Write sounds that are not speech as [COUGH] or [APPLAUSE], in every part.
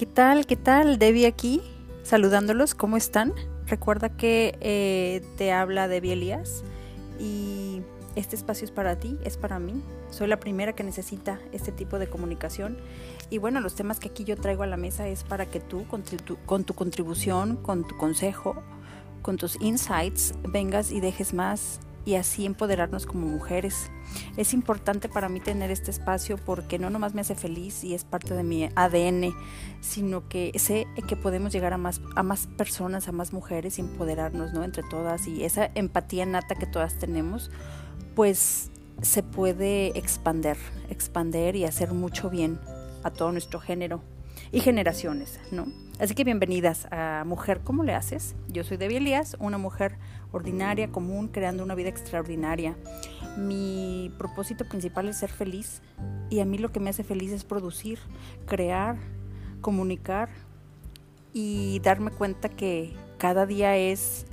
¿Qué tal? ¿Qué tal? Debbie aquí, saludándolos. ¿Cómo están? Recuerda que eh, te habla Debbie Elías y este espacio es para ti, es para mí. Soy la primera que necesita este tipo de comunicación. Y bueno, los temas que aquí yo traigo a la mesa es para que tú, con tu, con tu contribución, con tu consejo, con tus insights, vengas y dejes más y así empoderarnos como mujeres. Es importante para mí tener este espacio porque no nomás me hace feliz y es parte de mi ADN, sino que sé que podemos llegar a más, a más personas, a más mujeres y empoderarnos ¿no? entre todas y esa empatía nata que todas tenemos, pues se puede expander, expander y hacer mucho bien a todo nuestro género y generaciones, ¿no? Así que bienvenidas a Mujer, ¿cómo le haces? Yo soy Debbie Elías, una mujer ordinaria, común, creando una vida extraordinaria. Mi propósito principal es ser feliz y a mí lo que me hace feliz es producir, crear, comunicar y darme cuenta que cada día es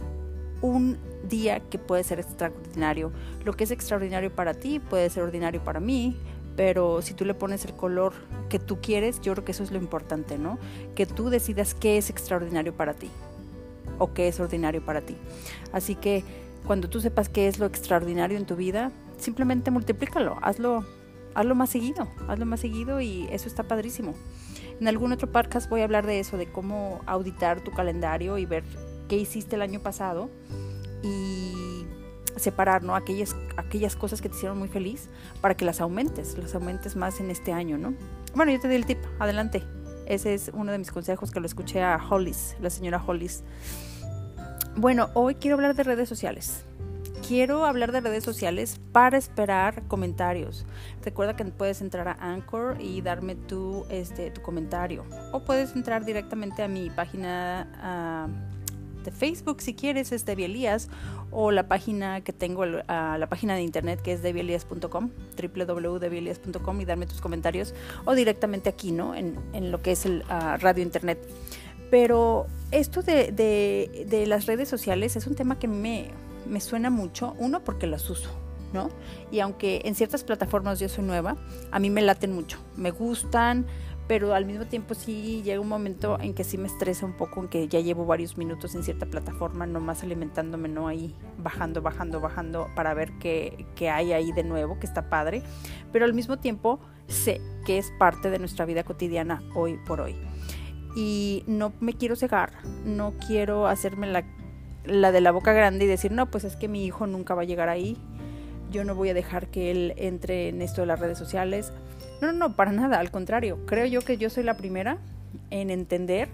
un día que puede ser extraordinario. Lo que es extraordinario para ti puede ser ordinario para mí, pero si tú le pones el color que tú quieres, yo creo que eso es lo importante, ¿no? Que tú decidas qué es extraordinario para ti o qué es ordinario para ti. Así que cuando tú sepas qué es lo extraordinario en tu vida, simplemente multiplícalo, hazlo, hazlo más seguido, hazlo más seguido y eso está padrísimo. En algún otro podcast voy a hablar de eso, de cómo auditar tu calendario y ver qué hiciste el año pasado y separar ¿no? aquellas, aquellas cosas que te hicieron muy feliz para que las aumentes, las aumentes más en este año, ¿no? Bueno, yo te di el tip, adelante. Ese es uno de mis consejos que lo escuché a Hollis, la señora Hollis. Bueno, hoy quiero hablar de redes sociales. Quiero hablar de redes sociales para esperar comentarios. Recuerda que puedes entrar a Anchor y darme tu, este, tu comentario. O puedes entrar directamente a mi página ah, de Facebook si quieres, es Debbie Elías. O la página que tengo, ah, la página de internet que es debielías.com, www.debielías.com y darme tus comentarios. O directamente aquí, ¿no? En, en lo que es el ah, radio internet. Pero esto de, de, las redes sociales es un tema que me, me suena mucho, uno porque las uso, ¿no? Y aunque en ciertas plataformas yo soy nueva, a mí me laten mucho, me gustan, pero al mismo tiempo sí llega un momento en que sí me estresa un poco, en que ya llevo varios minutos en cierta plataforma, nomás alimentándome, ¿no? Ahí bajando, bajando, bajando para ver qué, qué hay ahí de nuevo, que está padre, pero al mismo tiempo sé que es parte de nuestra vida cotidiana hoy por hoy y no me quiero cegar, no quiero hacerme la, la de la boca grande y decir, no, pues es que mi hijo nunca va a llegar ahí, yo no voy a dejar que él entre en esto de las redes sociales. No, no, no, para nada, al contrario, creo yo que yo soy la primera en entender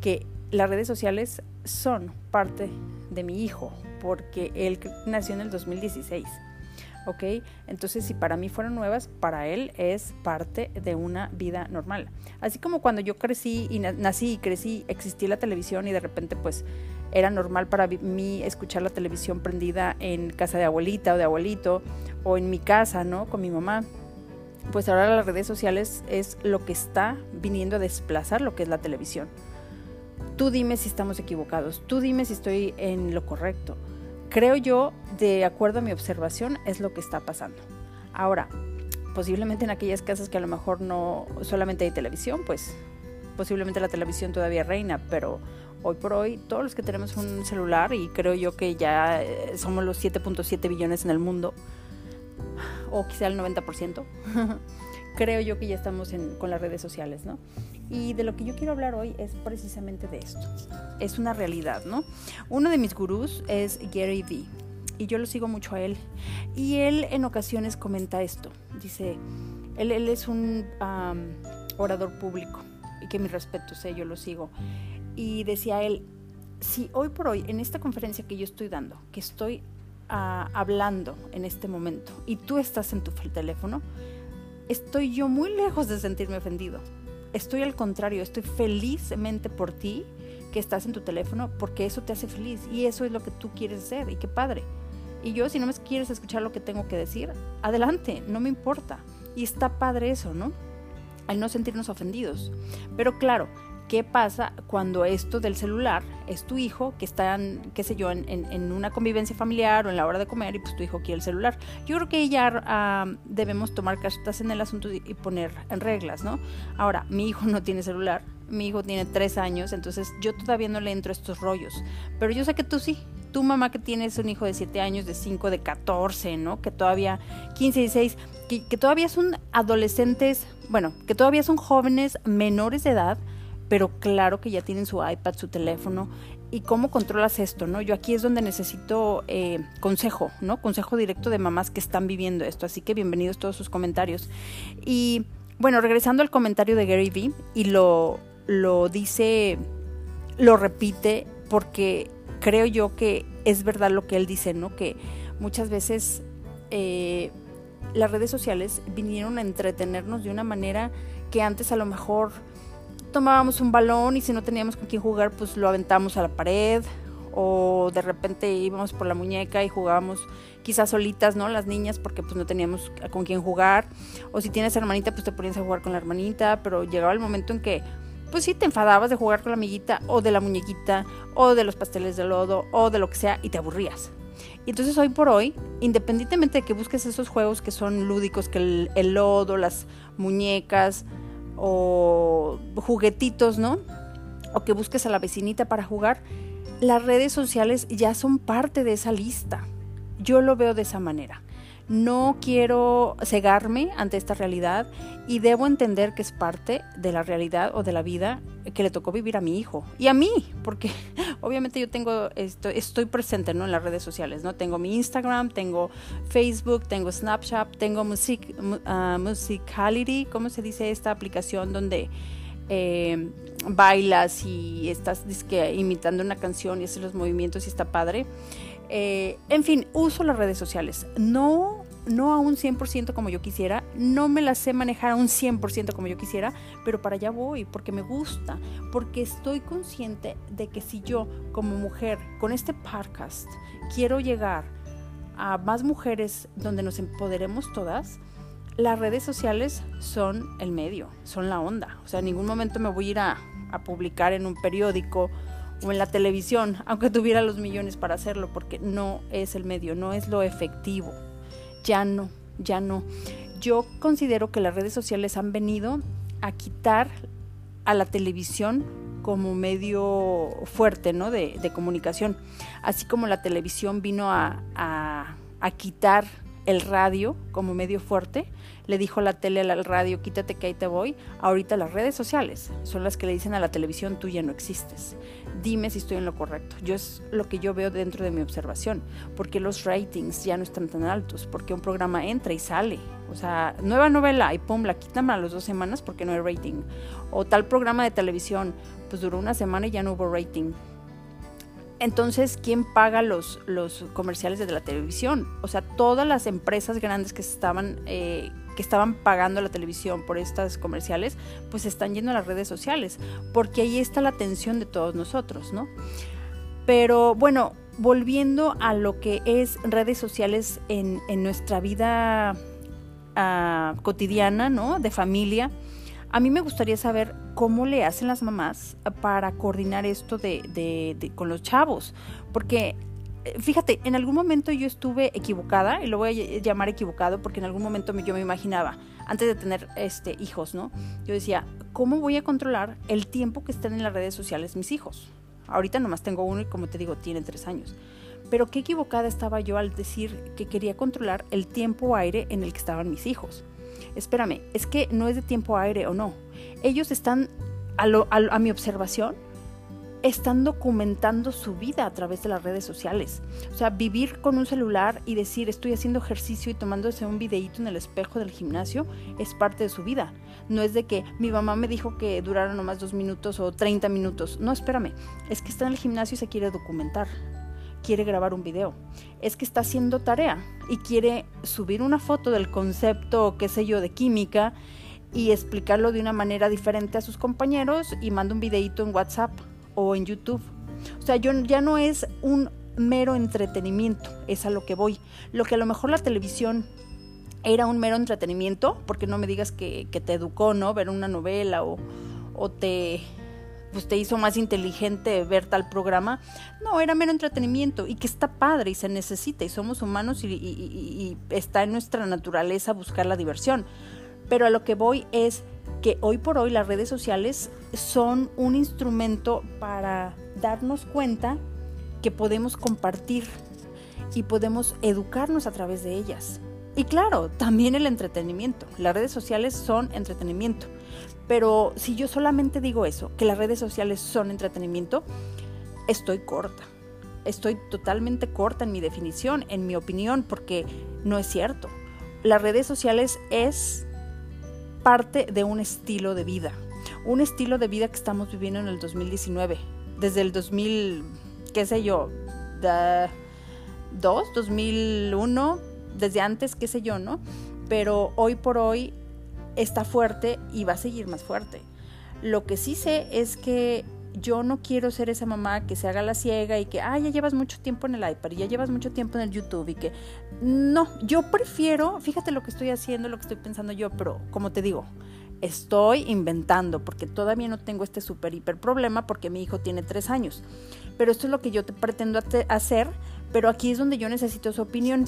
que las redes sociales son parte de mi hijo, porque él nació en el 2016. ¿ok? Entonces, si para mí fueron nuevas, para él es parte de una vida normal. Así como cuando yo crecí y nací y crecí, existía la televisión y de repente pues era normal para mí escuchar la televisión prendida en casa de abuelita o de abuelito o en mi casa, ¿no? Con mi mamá. Pues ahora las redes sociales es lo que está viniendo a desplazar lo que es la televisión. Tú dime si estamos equivocados, tú dime si estoy en lo correcto creo yo, de acuerdo a mi observación, es lo que está pasando. Ahora, posiblemente en aquellas casas que a lo mejor no solamente hay televisión, pues posiblemente la televisión todavía reina, pero hoy por hoy todos los que tenemos un celular y creo yo que ya eh, somos los 7.7 billones en el mundo, o quizá el 90%, [LAUGHS] creo yo que ya estamos con las redes sociales, ¿no? Y de lo que yo quiero hablar hoy es precisamente de esto. Es una realidad, ¿no? Uno de mis gurús es Gary Vee y yo lo sigo mucho a él. Y él en ocasiones comenta esto. Dice, él, él es un orador público y que mi respeto, sé, yo lo sigo. Y decía él, si hoy por hoy, en esta conferencia que yo estoy dando, que estoy hablando en este momento y tú estás en tu teléfono, estoy yo muy lejos de sentirme ofendido estoy al contrario, estoy felizmente por ti que estás en tu teléfono porque eso te hace feliz y eso es lo que tú quieres hacer y qué padre. Y yo si no me quieres escuchar lo que tengo que decir, adelante, no me importa. Y está padre eso, ¿no? Al no sentirnos ofendidos. Pero claro, ¿Qué pasa cuando esto del celular es tu hijo que está, qué sé yo, en, una convivencia familiar o en la hora de comer y pues tu hijo quiere el celular? Yo creo que ya ah, debemos tomar cartas en el asunto y poner en reglas, ¿no? Ahora, mi hijo no tiene celular, mi hijo tiene tres años, entonces yo todavía no le entro a estos rollos, pero yo sé que tú sí, tu mamá que tienes un hijo de 7 años, de 5, de 14, ¿no? Que todavía 15, 16, que, que todavía son adolescentes, bueno, que todavía son jóvenes menores de edad, pero claro que ya tienen su iPad, su teléfono. ¿Y cómo controlas esto? ¿no? Yo aquí es donde necesito eh, consejo, ¿no? Consejo directo de mamás que están viviendo esto. Así que bienvenidos todos sus comentarios. Y bueno, regresando al comentario de Gary Vee, y lo, lo dice, lo repite, porque creo yo que es verdad lo que él dice, ¿no? Que muchas veces eh, las redes sociales vinieron a entretenernos de una manera que antes a lo mejor tomábamos un balón y si no teníamos con quién jugar, pues lo aventamos a la pared o de repente íbamos por la muñeca y jugábamos quizás solitas, ¿no? Las niñas porque pues no teníamos con quién jugar o si tienes hermanita pues te ponías a jugar con la hermanita, pero llegaba el momento en que pues sí te enfadabas de jugar con la amiguita o de la muñequita o de los pasteles de lodo o de lo que sea y te aburrías. Y entonces hoy por hoy, independientemente de que busques esos juegos que son lúdicos, que el, el lodo, las muñecas, o juguetitos, ¿no? O que busques a la vecinita para jugar, las redes sociales ya son parte de esa lista. Yo lo veo de esa manera. No quiero cegarme ante esta realidad y debo entender que es parte de la realidad o de la vida que le tocó vivir a mi hijo y a mí, porque [LAUGHS] obviamente yo tengo esto, estoy presente ¿no? en las redes sociales, ¿no? Tengo mi Instagram, tengo Facebook, tengo Snapchat, tengo Music, uh, Musicality, ¿cómo se dice esta aplicación donde eh, bailas y estás imitando una canción y haces los movimientos y está padre? Eh, en fin, uso las redes sociales. No, no a un 100% como yo quisiera, no me las sé manejar a un 100% como yo quisiera, pero para allá voy, porque me gusta, porque estoy consciente de que si yo como mujer con este podcast quiero llegar a más mujeres donde nos empoderemos todas, las redes sociales son el medio, son la onda. O sea, en ningún momento me voy a ir a, a publicar en un periódico o en la televisión, aunque tuviera los millones para hacerlo, porque no es el medio, no es lo efectivo. Ya no, ya no. Yo considero que las redes sociales han venido a quitar a la televisión como medio fuerte ¿no? de, comunicación, así como la televisión vino a, a quitar el radio como medio fuerte, le dijo la tele al radio, quítate que ahí te voy. Ahorita las redes sociales son las que le dicen a la televisión, tú ya no existes. Dime si estoy en lo correcto. Yo es lo que yo veo dentro de mi observación. Porque los ratings ya no están tan altos, porque un programa entra y sale. O sea, nueva novela y pum, la quitan a las dos semanas porque no hay rating. O tal programa de televisión, pues duró una semana y ya no hubo rating entonces, ¿quién paga los, los comerciales de la televisión? O sea, todas las empresas grandes que estaban, eh, que estaban pagando la televisión por estas comerciales, pues están yendo a las redes sociales, porque ahí está la atención de todos nosotros, ¿no? Pero bueno, volviendo a lo que es redes sociales en, nuestra vida ah, cotidiana, ¿no? De familia, a mí me gustaría saber cómo le hacen las mamás para coordinar esto de, con los chavos, porque fíjate, en algún momento yo estuve equivocada, y lo voy a llamar equivocado porque en algún momento yo me imaginaba, antes de tener este, hijos, ¿no? Yo decía, ¿cómo voy a controlar el tiempo que están en las redes sociales mis hijos? Ahorita nomás tengo uno y como te digo, tiene tres años. Pero qué equivocada estaba yo al decir que quería controlar el tiempo aire en el que estaban mis hijos espérame, es que no es de tiempo aire o no. Ellos están, a, mi observación, están documentando su vida a través de las redes sociales. O sea, vivir con un celular y decir estoy haciendo ejercicio y tomándose un videíto en el espejo del gimnasio es parte de su vida. No es de que mi mamá me dijo que durara nomás dos minutos o 30 minutos. No, espérame. Es que está en el gimnasio y se quiere documentar quiere grabar un video, es que está haciendo tarea y quiere subir una foto del concepto, qué sé yo, de química y explicarlo de una manera diferente a sus compañeros y manda un videito en WhatsApp o en YouTube. O sea, yo, ya no es un mero entretenimiento, es a lo que voy. Lo que a lo mejor la televisión era un mero entretenimiento, porque no me digas que, te educó, ¿no? Ver una novela o, o te pues te hizo más inteligente ver tal programa. No, era mero entretenimiento y que está padre y se necesita y somos humanos y está en nuestra naturaleza buscar la diversión. Pero a lo que voy es que hoy por hoy las redes sociales son un instrumento para darnos cuenta que podemos compartir y podemos educarnos a través de ellas. Y claro, también el entretenimiento. Las redes sociales son entretenimiento. Pero si yo solamente digo eso, que las redes sociales son entretenimiento, estoy corta. Estoy totalmente corta en mi definición, en mi opinión, porque no es cierto. Las redes sociales es parte de un estilo de vida. Un estilo de vida que estamos viviendo en el 2019. Desde el 2000, qué sé yo, 2, 2001, desde antes, qué sé yo, ¿no? Pero hoy por hoy está fuerte y va a seguir más fuerte. Lo que sí sé es que yo no quiero ser esa mamá que se haga la ciega y que, ah, ya llevas mucho tiempo en el iPad y ya llevas mucho tiempo en el YouTube y que, no, yo prefiero, fíjate lo que estoy haciendo, lo que estoy pensando yo, pero como te digo, estoy inventando porque todavía no tengo este super hiper problema porque mi hijo tiene tres años. Pero esto es lo que yo te pretendo hacer, pero aquí es donde yo necesito su opinión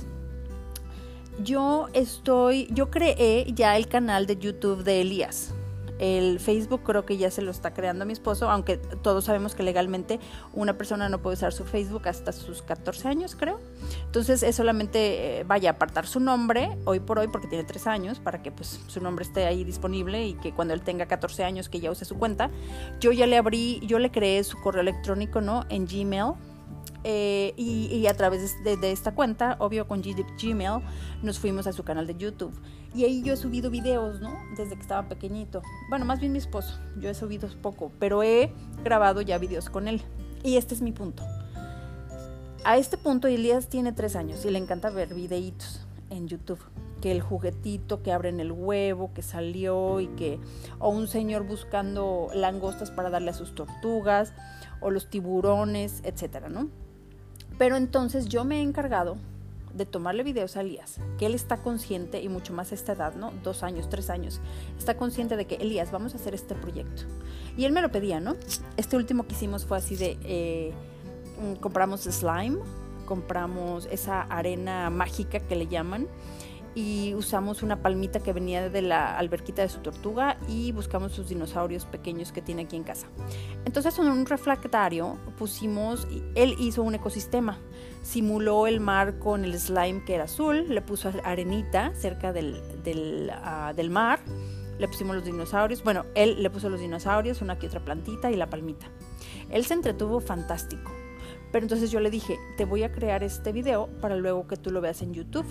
yo estoy, yo creé ya el canal de YouTube de Elías. El Facebook creo que ya se lo está creando mi esposo, aunque todos sabemos que legalmente una persona no puede usar su Facebook hasta sus 14 años, creo. Entonces es solamente, eh, vaya apartar su nombre hoy por hoy, porque tiene 3 años, para que pues su nombre esté ahí disponible y que cuando él tenga 14 años que ya use su cuenta. Yo ya le abrí, yo le creé su correo electrónico, ¿no? En Gmail eh, y, a través de, esta cuenta, obvio con Gmail, nos fuimos a su canal de YouTube. Y ahí yo he subido videos, ¿no? Desde que estaba pequeñito. Bueno, más bien mi esposo. Yo he subido poco, pero he grabado ya videos con él. Y este es mi punto. A este punto, Elías tiene tres años y le encanta ver videitos en YouTube. Que el juguetito que abren el huevo, que salió y que. O un señor buscando langostas para darle a sus tortugas, o los tiburones, etcétera, ¿no? Pero entonces yo me he encargado de tomarle videos a Elías, que él está consciente, y mucho más esta edad, ¿no? Dos años, tres años, está consciente de que, Elías, vamos a hacer este proyecto. Y él me lo pedía, ¿no? Este último que hicimos fue así de, eh, mm, compramos slime, compramos esa arena mágica que le llaman, y usamos una palmita que venía de la alberquita de su tortuga y buscamos sus dinosaurios pequeños que tiene aquí en casa. Entonces en un refractario pusimos, él hizo un ecosistema, simuló el mar con el slime que era azul, le puso arenita cerca del, ah, del mar, le pusimos los dinosaurios, bueno, él le puso los dinosaurios, una que otra plantita y la palmita. Él se entretuvo fantástico. Pero entonces yo le dije, te voy a crear este video para luego que tú lo veas en YouTube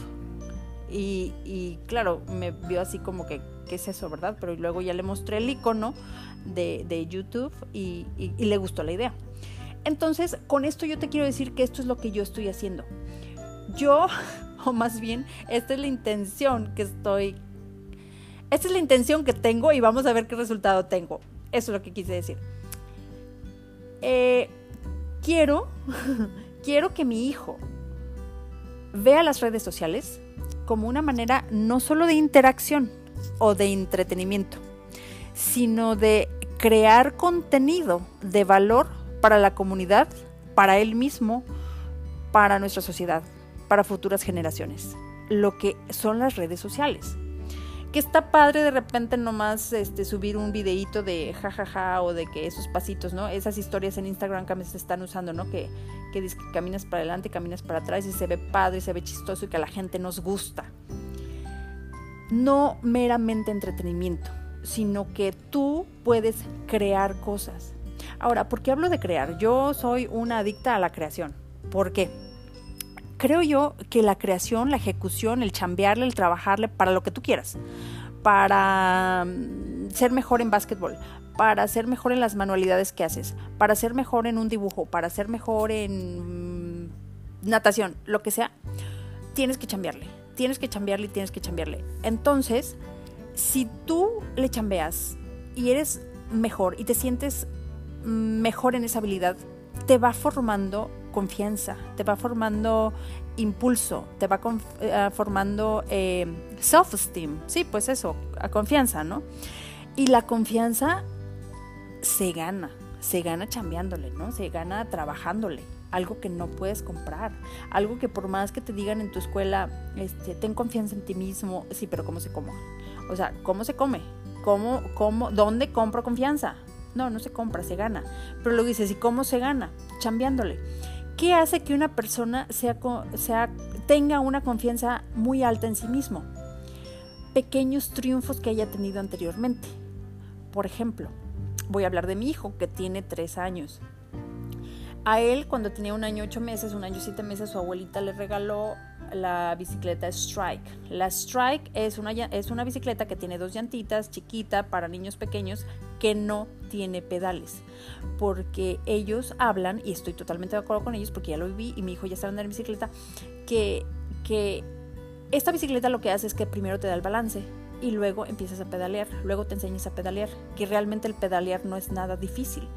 y, claro, me vio así como que, ¿qué es eso, verdad? Pero luego ya le mostré el icono de, YouTube y, le gustó la idea. Entonces, con esto yo te quiero decir que esto es lo que yo estoy haciendo. Yo, [LAUGHS] o más bien, esta es la intención que estoy... Esta es la intención que tengo y vamos a ver qué resultado tengo. Eso es lo que quise decir. Eh, quiero, [LAUGHS] quiero que mi hijo vea las redes sociales, como una manera no solo de interacción o de entretenimiento, sino de crear contenido de valor para la comunidad, para él mismo, para nuestra sociedad, para futuras generaciones, lo que son las redes sociales que está padre de repente nomás este, subir un videíto de jajaja o de que esos pasitos, ¿no? Esas historias en Instagram que se están usando, ¿no? Que, que, que caminas para adelante, caminas para atrás y se ve padre, se ve chistoso y que a la gente nos gusta. No meramente entretenimiento, sino que tú puedes crear cosas. Ahora, ¿por qué hablo de crear? Yo soy una adicta a la creación. ¿Por qué? Creo yo que la creación, la ejecución, el chambearle, el trabajarle para lo que tú quieras, para mm, ser mejor en básquetbol, para ser mejor en las manualidades que haces, para ser mejor en un dibujo, para ser mejor en mm, natación, lo que sea, tienes que chambearle, tienes que chambearle y tienes que chambearle. Entonces, si tú le chambeas y eres mejor y te sientes mm, mejor en esa habilidad, te va formando confianza, te va formando impulso, te va eh, formando eh, self-esteem, sí, pues eso, a confianza, ¿no? Y la confianza se gana, se gana chambeándole, ¿no? Se gana trabajándole. Algo que no puedes comprar. Algo que por más que te digan en tu escuela, este, ten confianza en ti mismo. Sí, pero ¿cómo se come? O sea, ¿cómo se come? ¿Cómo, cómo, dónde compro confianza? No, no se compra, se gana. Pero luego dices, ¿y cómo se gana? Chambeándole. ¿Qué hace que una persona tenga una confianza muy alta en sí mismo? Pequeños triunfos que haya tenido anteriormente. Por ejemplo, voy a hablar de mi hijo que tiene tres años. A él, cuando tenía un año ocho meses, un año siete meses, su abuelita le regaló la bicicleta Strike. La Strike es una, es una bicicleta que tiene dos llantitas, chiquita, para niños pequeños, que no tiene pedales. Porque ellos hablan, y estoy totalmente de acuerdo con ellos, porque ya lo viví y mi hijo ya está andando en bicicleta, que, que esta bicicleta lo que hace es que primero te da el balance y luego empiezas a pedalear, luego te enseñas a pedalear, que realmente el pedalear no es nada difícil,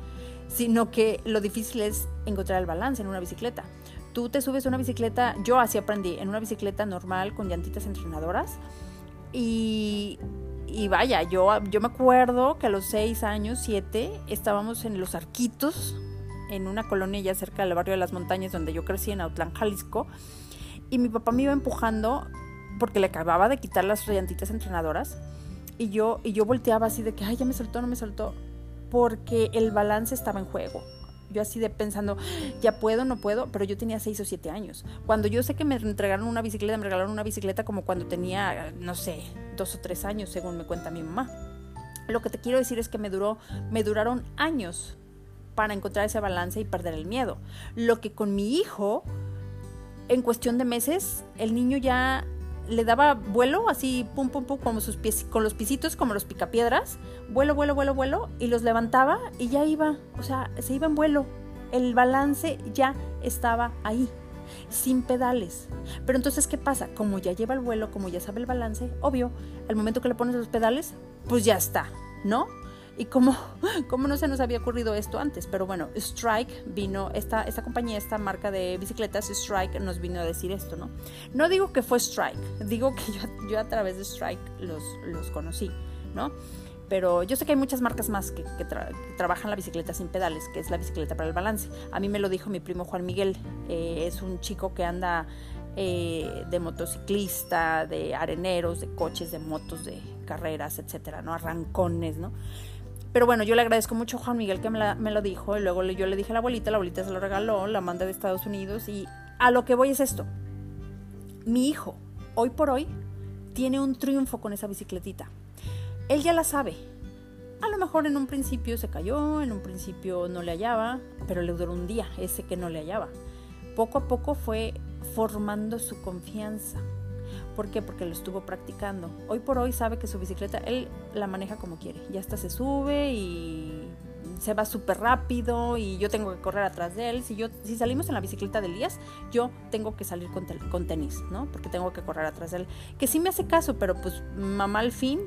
sino que lo difícil es encontrar el balance en una bicicleta. Tú te subes a una bicicleta, yo así aprendí, en una bicicleta normal con llantitas entrenadoras y, y vaya, yo, yo me acuerdo que a los seis años, siete, estábamos en Los Arquitos, en una colonia ya cerca del barrio de las montañas donde yo crecí en Autlán, Jalisco, y mi papá me iba empujando porque le acababa de quitar las llantitas entrenadoras y yo, y yo volteaba así de que, ay, ya me soltó, no me soltó, porque el balance estaba en juego. Yo así de pensando, ya puedo, no puedo, pero yo tenía seis o siete años. Cuando yo sé que me entregaron una bicicleta, me regalaron una bicicleta como cuando tenía, no sé, dos o tres años, según me cuenta mi mamá. Lo que te quiero decir es que me duró, me duraron años para encontrar ese balance y perder el miedo. Lo que con mi hijo, en cuestión de meses, el niño ya le daba vuelo, así pum pum pum, como sus pies, con los pisitos como los picapiedras, vuelo, vuelo, vuelo, vuelo, y los levantaba y ya iba, o sea, se iba en vuelo. El balance ya estaba ahí, sin pedales. Pero entonces, ¿qué pasa? Como ya lleva el vuelo, como ya sabe el balance, obvio, al momento que le pones los pedales, pues ya está, ¿no? Y cómo, cómo no se nos había ocurrido esto antes. Pero bueno, Strike vino, esta, esta compañía, esta marca de bicicletas, Strike, nos vino a decir esto, ¿no? No digo que fue Strike, digo que yo, a través de Strike los, los conocí, ¿no? Pero yo sé que hay muchas marcas más que, trabajan la bicicleta sin pedales, que es la bicicleta para el balance. A mí me lo dijo mi primo Juan Miguel, eh, es un chico que anda eh, de motociclista, de areneros, de coches, de motos, de carreras, etcétera, ¿no? Arrancones, ¿no? Pero bueno, yo le agradezco mucho a Juan Miguel que me, lo dijo y luego yo le dije a la abuelita, la abuelita se lo regaló, la manda de Estados Unidos y a lo que voy es esto. Mi hijo, hoy por hoy, tiene un triunfo con esa bicicletita. Él ya la sabe. A lo mejor en un principio se cayó, en un principio no le hallaba, pero le duró un día ese que no le hallaba. Poco a poco fue formando su confianza, ¿Por qué? Porque lo estuvo practicando. Hoy por hoy sabe que su bicicleta, él la maneja como quiere. Ya hasta se sube y se va súper rápido y yo tengo que correr atrás de él. Si, yo, si salimos en la bicicleta de Elías, yo tengo que salir con, con tenis, ¿no? Porque tengo que correr atrás de él. Que sí me hace caso, pero pues mamá al fin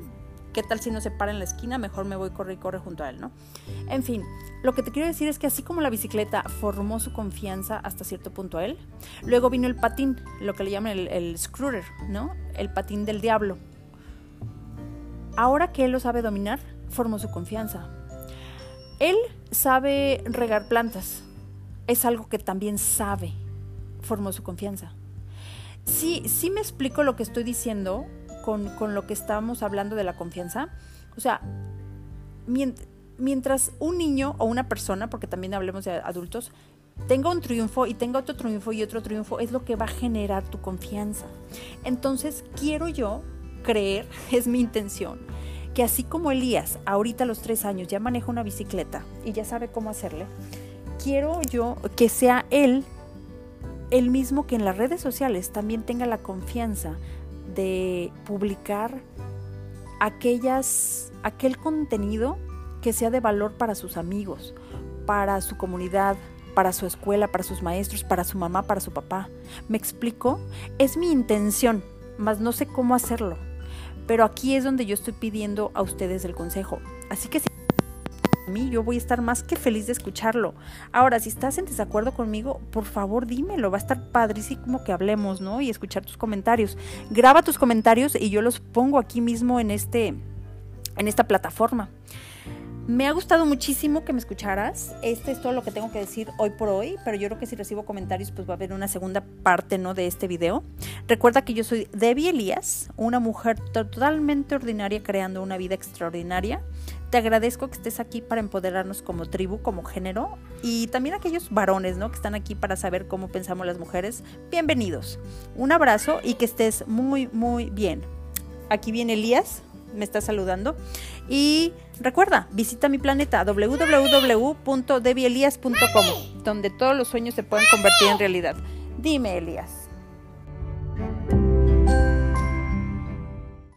¿Qué tal si no se para en la esquina? Mejor me voy correr y corre junto a él, ¿no? En fin, lo que te quiero decir es que así como la bicicleta formó su confianza hasta cierto punto a él, luego vino el patín, lo que le llaman el, el scooter, ¿no? El patín del diablo. Ahora que él lo sabe dominar, formó su confianza. Él sabe regar plantas. Es algo que también sabe. Formó su confianza. Sí, sí me explico lo que estoy diciendo con, lo que estábamos hablando de la confianza. O sea, mientras un niño o una persona, porque también hablemos de adultos, tenga un triunfo y tenga otro triunfo y otro triunfo, es lo que va a generar tu confianza. Entonces, quiero yo creer, [LAUGHS] es mi intención, que así como Elías, ahorita a los tres años, ya maneja una bicicleta y ya sabe cómo hacerle, quiero yo que sea él el mismo que en las redes sociales también tenga la confianza de publicar aquellas, aquel contenido que sea de valor para sus amigos, para su comunidad, para su escuela, para sus maestros, para su mamá, para su papá. ¿Me explico? Es mi intención, mas no sé cómo hacerlo. Pero aquí es donde yo estoy pidiendo a ustedes el consejo. Así que si mí, yo voy a estar más que feliz de escucharlo. Ahora, si estás en desacuerdo conmigo, por favor dímelo, va a estar padrísimo que hablemos, ¿no? Y escuchar tus comentarios. Graba tus comentarios y yo los pongo aquí mismo en este en esta plataforma. Me ha gustado muchísimo que me escucharas. Este es todo lo que tengo que decir hoy por hoy, pero yo creo que si recibo comentarios, pues va a haber una segunda parte, ¿no? De este video. Recuerda que yo soy Debbie Elías, una mujer totalmente ordinaria creando una vida extraordinaria. Te agradezco que estés aquí para empoderarnos como tribu, como género y también aquellos varones, ¿no? Que están aquí para saber cómo pensamos las mujeres. Bienvenidos. Un abrazo y que estés muy, muy bien. Aquí viene Elías, me está saludando. Y recuerda, visita mi planeta www.debielias.com, donde todos los sueños se pueden convertir en realidad. Dime, Elías.